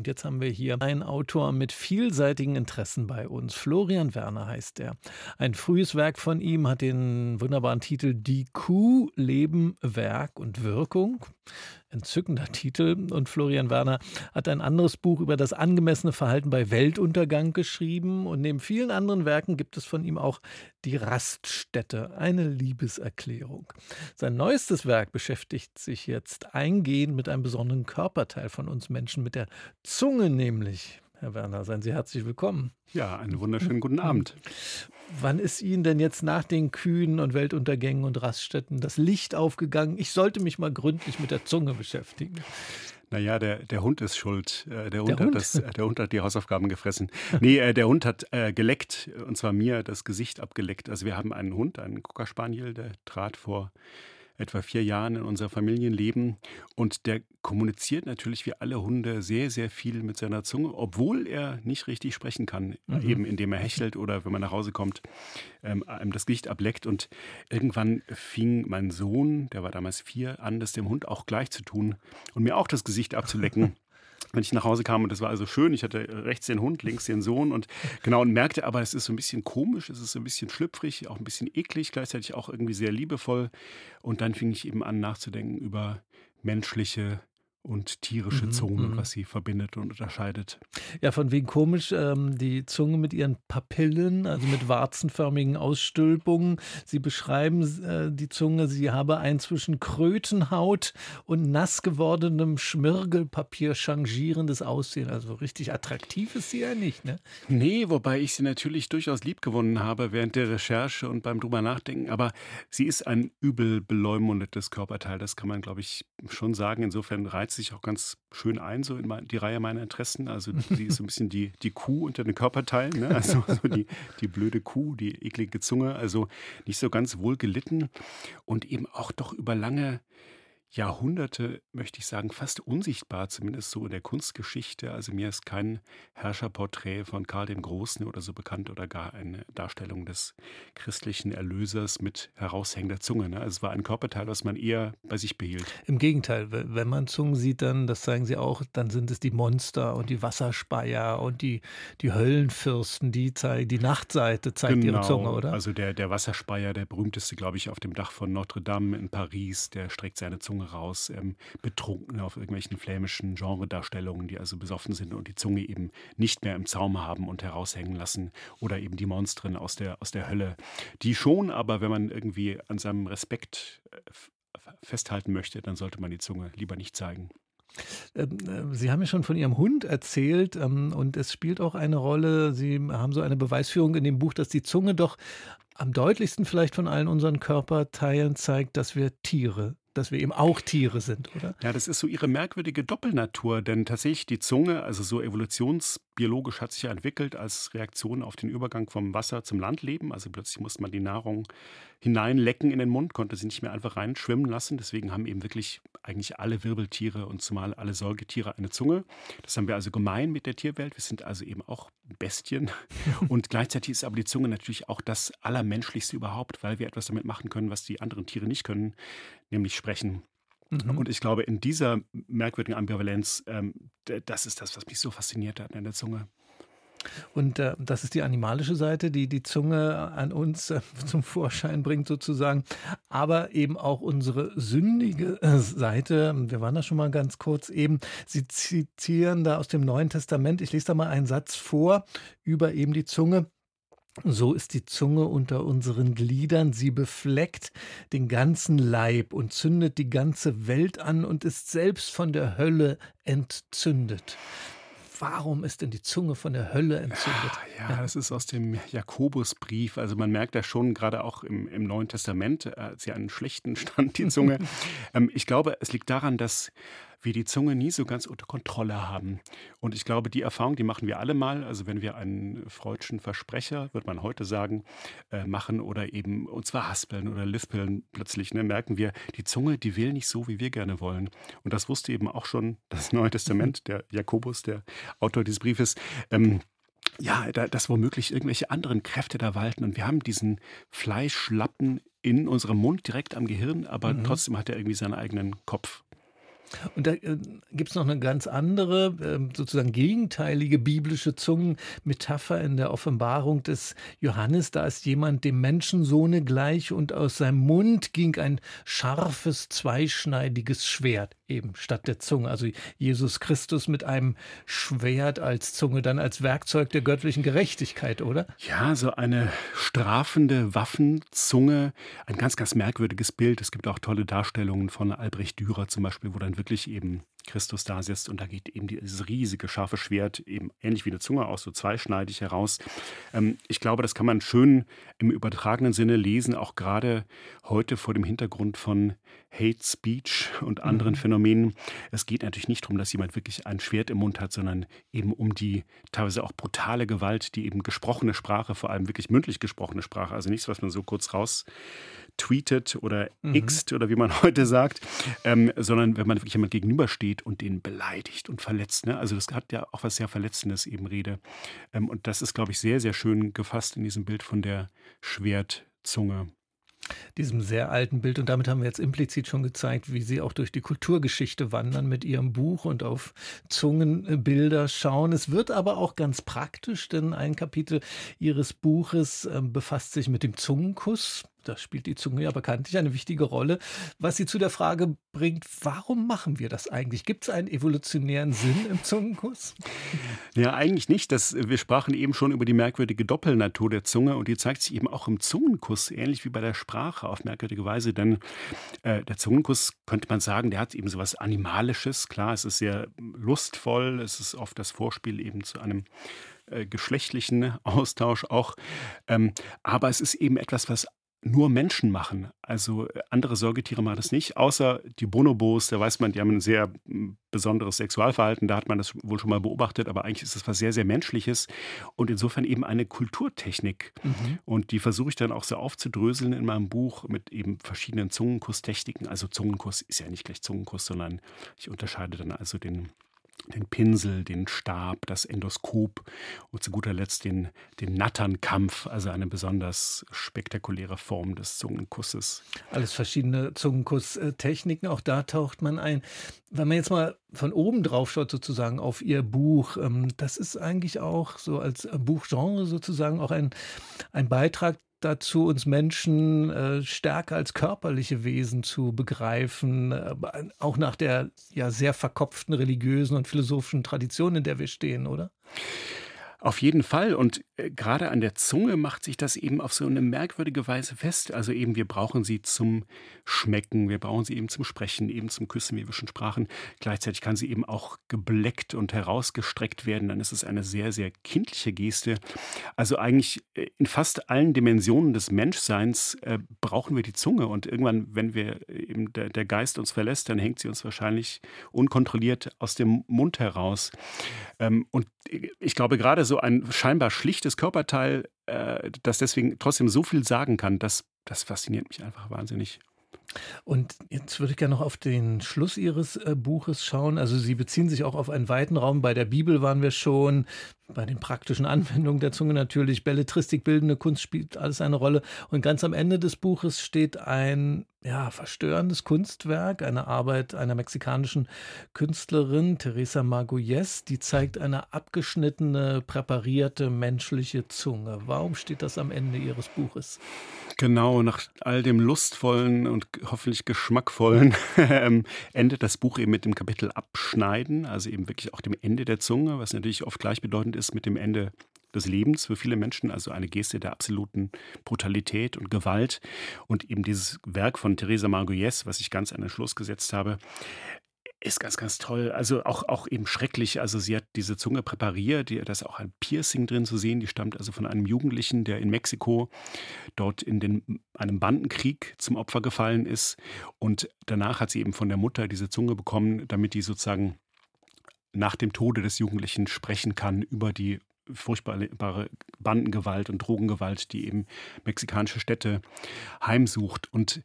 Und jetzt haben wir hier einen Autor mit vielseitigen Interessen bei uns. Florian Werner heißt er. Ein frühes Werk von ihm hat den wunderbaren Titel Die Kuh, Leben, Werk und Wirkung entzückender Titel. Und Florian Werner hat ein anderes Buch über das angemessene Verhalten bei Weltuntergang geschrieben. Und neben vielen anderen Werken gibt es von ihm auch Die Raststätte, eine Liebeserklärung. Sein neuestes Werk beschäftigt sich jetzt eingehend mit einem besonderen Körperteil von uns Menschen, mit der Zunge nämlich. Herr Werner, seien Sie herzlich willkommen. Ja, einen wunderschönen guten Abend. Wann ist Ihnen denn jetzt nach den Kühen und Weltuntergängen und Raststätten das Licht aufgegangen? Ich sollte mich mal gründlich mit der Zunge beschäftigen. Naja, der, der Hund ist schuld. Äh, der Hund, der, Hund? Das, der Hund hat die Hausaufgaben gefressen. Nee, äh, der Hund hat äh, geleckt, und zwar mir das Gesicht abgeleckt. Also wir haben einen Hund, einen Cocker Spaniel, der trat vor etwa vier Jahren in unser Familienleben. Und der kommuniziert natürlich wie alle Hunde sehr, sehr viel mit seiner Zunge, obwohl er nicht richtig sprechen kann, mhm. eben indem er hechelt oder wenn man nach Hause kommt, ähm, einem das Gesicht ableckt. Und irgendwann fing mein Sohn, der war damals vier, an, das dem Hund auch gleich zu tun und mir auch das Gesicht abzulecken. wenn ich nach Hause kam und das war also schön. Ich hatte rechts den Hund, links den Sohn und genau und merkte aber, es ist so ein bisschen komisch, es ist so ein bisschen schlüpfrig, auch ein bisschen eklig, gleichzeitig auch irgendwie sehr liebevoll. Und dann fing ich eben an nachzudenken über menschliche und tierische mhm, Zunge, mhm. was sie verbindet und unterscheidet. Ja, von wegen komisch, ähm, die Zunge mit ihren Papillen, also mit warzenförmigen Ausstülpungen. Sie beschreiben äh, die Zunge, sie habe ein zwischen Krötenhaut und nass gewordenem Schmirgelpapier changierendes Aussehen. Also richtig attraktiv ist sie ja nicht, ne? Nee, wobei ich sie natürlich durchaus lieb gewonnen habe während der Recherche und beim drüber nachdenken. Aber sie ist ein übel beleumundetes Körperteil, das kann man, glaube ich, schon sagen. Insofern reizt reiht sich auch ganz schön ein, so in die Reihe meiner Interessen. Also sie ist so ein bisschen die, die Kuh unter den Körperteilen, ne? also so die, die blöde Kuh, die eklige Zunge, also nicht so ganz wohl gelitten und eben auch doch über lange Jahrhunderte, möchte ich sagen, fast unsichtbar, zumindest so in der Kunstgeschichte. Also mir ist kein Herrscherporträt von Karl dem Großen oder so bekannt oder gar eine Darstellung des christlichen Erlösers mit heraushängender Zunge. Ne? Also es war ein Körperteil, was man eher bei sich behielt. Im Gegenteil, wenn man Zungen sieht, dann, das zeigen sie auch, dann sind es die Monster und die Wasserspeier und die, die Höllenfürsten, die zeigen, die Nachtseite zeigt genau, ihre Zunge, oder? Also der, der Wasserspeier, der berühmteste, glaube ich, auf dem Dach von Notre Dame in Paris, der streckt seine Zunge Zunge raus, ähm, betrunken auf irgendwelchen flämischen Genredarstellungen, die also besoffen sind und die Zunge eben nicht mehr im Zaum haben und heraushängen lassen. Oder eben die Monstren aus der, aus der Hölle. Die schon, aber wenn man irgendwie an seinem Respekt äh, festhalten möchte, dann sollte man die Zunge lieber nicht zeigen. Ähm, äh, Sie haben ja schon von Ihrem Hund erzählt ähm, und es spielt auch eine Rolle. Sie haben so eine Beweisführung in dem Buch, dass die Zunge doch am deutlichsten vielleicht von allen unseren Körperteilen zeigt, dass wir Tiere dass wir eben auch Tiere sind, oder? Ja, das ist so ihre merkwürdige Doppelnatur, denn tatsächlich die Zunge, also so evolutionsbiologisch hat sich ja entwickelt als Reaktion auf den Übergang vom Wasser zum Landleben. Also plötzlich musste man die Nahrung hineinlecken in den Mund, konnte sie nicht mehr einfach reinschwimmen lassen. Deswegen haben eben wirklich eigentlich alle Wirbeltiere und zumal alle Säugetiere eine Zunge. Das haben wir also gemein mit der Tierwelt. Wir sind also eben auch Bestien. Und gleichzeitig ist aber die Zunge natürlich auch das Allermenschlichste überhaupt, weil wir etwas damit machen können, was die anderen Tiere nicht können, nämlich sprechen. Mhm. Und ich glaube, in dieser merkwürdigen Ambivalenz, ähm, das ist das, was mich so fasziniert hat an der Zunge. Und äh, das ist die animalische Seite, die die Zunge an uns äh, zum Vorschein bringt sozusagen, aber eben auch unsere sündige äh, Seite. Wir waren da schon mal ganz kurz eben. Sie zitieren da aus dem Neuen Testament. Ich lese da mal einen Satz vor über eben die Zunge. So ist die Zunge unter unseren Gliedern, sie befleckt den ganzen Leib und zündet die ganze Welt an und ist selbst von der Hölle entzündet warum ist denn die Zunge von der Hölle entzündet? Ja, ja, das ist aus dem Jakobusbrief. Also man merkt ja schon, gerade auch im, im Neuen Testament, äh, hat sie einen schlechten Stand, die Zunge. ähm, ich glaube, es liegt daran, dass wir die Zunge nie so ganz unter Kontrolle haben. Und ich glaube, die Erfahrung, die machen wir alle mal. Also wenn wir einen freudschen Versprecher, wird man heute sagen, äh, machen oder eben uns zwar haspeln oder lispeln, plötzlich ne, merken wir, die Zunge, die will nicht so, wie wir gerne wollen. Und das wusste eben auch schon das Neue Testament, der Jakobus, der Autor dieses Briefes. Ähm, ja, da, dass womöglich irgendwelche anderen Kräfte da walten. Und wir haben diesen Fleischlappen in unserem Mund direkt am Gehirn, aber mhm. trotzdem hat er irgendwie seinen eigenen Kopf. Und da äh, gibt es noch eine ganz andere, äh, sozusagen gegenteilige biblische Zungenmetapher in der Offenbarung des Johannes. Da ist jemand dem Menschensohne gleich und aus seinem Mund ging ein scharfes, zweischneidiges Schwert eben statt der Zunge. Also Jesus Christus mit einem Schwert als Zunge, dann als Werkzeug der göttlichen Gerechtigkeit, oder? Ja, so eine strafende Waffenzunge. Ein ganz, ganz merkwürdiges Bild. Es gibt auch tolle Darstellungen von Albrecht Dürer zum Beispiel, wo dann wirklich eben Christus da sitzt und da geht eben dieses riesige scharfe Schwert eben ähnlich wie eine Zunge aus, so zweischneidig heraus. Ähm, ich glaube, das kann man schön im übertragenen Sinne lesen, auch gerade heute vor dem Hintergrund von Hate Speech und anderen mhm. Phänomenen. Es geht natürlich nicht darum, dass jemand wirklich ein Schwert im Mund hat, sondern eben um die teilweise auch brutale Gewalt, die eben gesprochene Sprache, vor allem wirklich mündlich gesprochene Sprache, also nichts, was man so kurz raus tweetet oder mhm. xt oder wie man heute sagt, ähm, sondern wenn man wirklich jemand gegenübersteht und den beleidigt und verletzt. Ne? Also das hat ja auch was sehr Verletzendes eben Rede. Ähm, und das ist, glaube ich, sehr, sehr schön gefasst in diesem Bild von der Schwertzunge diesem sehr alten Bild. Und damit haben wir jetzt implizit schon gezeigt, wie Sie auch durch die Kulturgeschichte wandern mit Ihrem Buch und auf Zungenbilder schauen. Es wird aber auch ganz praktisch, denn ein Kapitel Ihres Buches äh, befasst sich mit dem Zungenkuss da spielt die Zunge ja bekanntlich eine wichtige Rolle, was sie zu der Frage bringt, warum machen wir das eigentlich? Gibt es einen evolutionären Sinn im Zungenkuss? Ja, eigentlich nicht. Das, wir sprachen eben schon über die merkwürdige Doppelnatur der Zunge und die zeigt sich eben auch im Zungenkuss, ähnlich wie bei der Sprache auf merkwürdige Weise. Denn äh, der Zungenkuss, könnte man sagen, der hat eben so was Animalisches. Klar, es ist sehr lustvoll, es ist oft das Vorspiel eben zu einem äh, geschlechtlichen Austausch auch. Ähm, aber es ist eben etwas, was nur Menschen machen. Also äh, andere Säugetiere machen das nicht, außer die Bonobos, da weiß man, die haben ein sehr hm, besonderes Sexualverhalten, da hat man das wohl schon mal beobachtet, aber eigentlich ist das was sehr, sehr Menschliches und insofern eben eine Kulturtechnik. Mhm. Und die versuche ich dann auch so aufzudröseln in meinem Buch mit eben verschiedenen Zungenkusstechniken. Also Zungenkuss ist ja nicht gleich Zungenkuss, sondern ich unterscheide dann also den den Pinsel, den Stab, das Endoskop und zu guter Letzt den, den Natternkampf, also eine besonders spektakuläre Form des Zungenkusses. Alles verschiedene Zungenkusstechniken, auch da taucht man ein. Wenn man jetzt mal von oben drauf schaut, sozusagen auf Ihr Buch, ähm, das ist eigentlich auch so als Buchgenre sozusagen auch ein, ein Beitrag dazu, uns Menschen äh, stärker als körperliche Wesen zu begreifen, äh, auch nach der ja sehr verkopften religiösen und philosophischen Tradition, in der wir stehen, oder? Auf jeden Fall. Und äh, gerade an der Zunge macht sich das eben auf so eine merkwürdige Weise fest. Also eben, wir brauchen sie zum Schmecken, wir brauchen sie eben zum Sprechen, eben zum Küssen, wie wir schon sprachen. Gleichzeitig kann sie eben auch gebleckt und herausgestreckt werden. Dann ist es eine sehr, sehr kindliche Geste. Also eigentlich äh, in fast allen Dimensionen des Menschseins äh, brauchen wir die Zunge. Und irgendwann, wenn wir äh, eben der, der Geist uns verlässt, dann hängt sie uns wahrscheinlich unkontrolliert aus dem Mund heraus. Ähm, und ich glaube, gerade so ein scheinbar schlichtes Körperteil, äh, das deswegen trotzdem so viel sagen kann, das, das fasziniert mich einfach wahnsinnig. Und jetzt würde ich gerne noch auf den Schluss Ihres äh, Buches schauen. Also Sie beziehen sich auch auf einen weiten Raum. Bei der Bibel waren wir schon, bei den praktischen Anwendungen der Zunge natürlich. Belletristik, bildende Kunst spielt alles eine Rolle. Und ganz am Ende des Buches steht ein ja, verstörendes Kunstwerk, eine Arbeit einer mexikanischen Künstlerin, Teresa Margolles, die zeigt eine abgeschnittene, präparierte menschliche Zunge. Warum steht das am Ende Ihres Buches? Genau, nach all dem lustvollen und hoffentlich geschmackvollen ähm, endet das Buch eben mit dem Kapitel Abschneiden, also eben wirklich auch dem Ende der Zunge, was natürlich oft gleichbedeutend ist mit dem Ende des Lebens für viele Menschen, also eine Geste der absoluten Brutalität und Gewalt. Und eben dieses Werk von Theresa Margolles, was ich ganz an den Schluss gesetzt habe, ist ganz, ganz toll. Also auch, auch eben schrecklich. Also sie hat diese Zunge präpariert. Da ist auch ein Piercing drin zu sehen. Die stammt also von einem Jugendlichen, der in Mexiko dort in den, einem Bandenkrieg zum Opfer gefallen ist. Und danach hat sie eben von der Mutter diese Zunge bekommen, damit die sozusagen nach dem Tode des Jugendlichen sprechen kann über die furchtbare Bandengewalt und Drogengewalt, die eben mexikanische Städte heimsucht. Und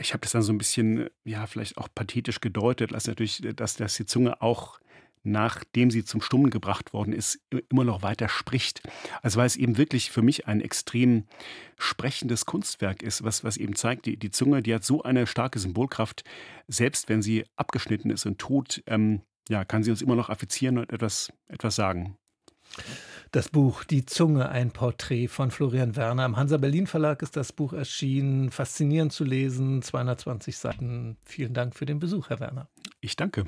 ich habe das dann so ein bisschen, ja, vielleicht auch pathetisch gedeutet, dass natürlich, dass, dass die Zunge auch nachdem sie zum Stummen gebracht worden ist, immer noch weiter spricht. Also weil es eben wirklich für mich ein extrem sprechendes Kunstwerk ist, was, was eben zeigt, die, die Zunge, die hat so eine starke Symbolkraft, selbst wenn sie abgeschnitten ist und tot, ähm, ja, kann sie uns immer noch affizieren und etwas, etwas sagen. Das Buch Die Zunge, ein Porträt von Florian Werner. Im Hansa Berlin Verlag ist das Buch erschienen. Faszinierend zu lesen, 220 Seiten. Vielen Dank für den Besuch, Herr Werner. Ich danke.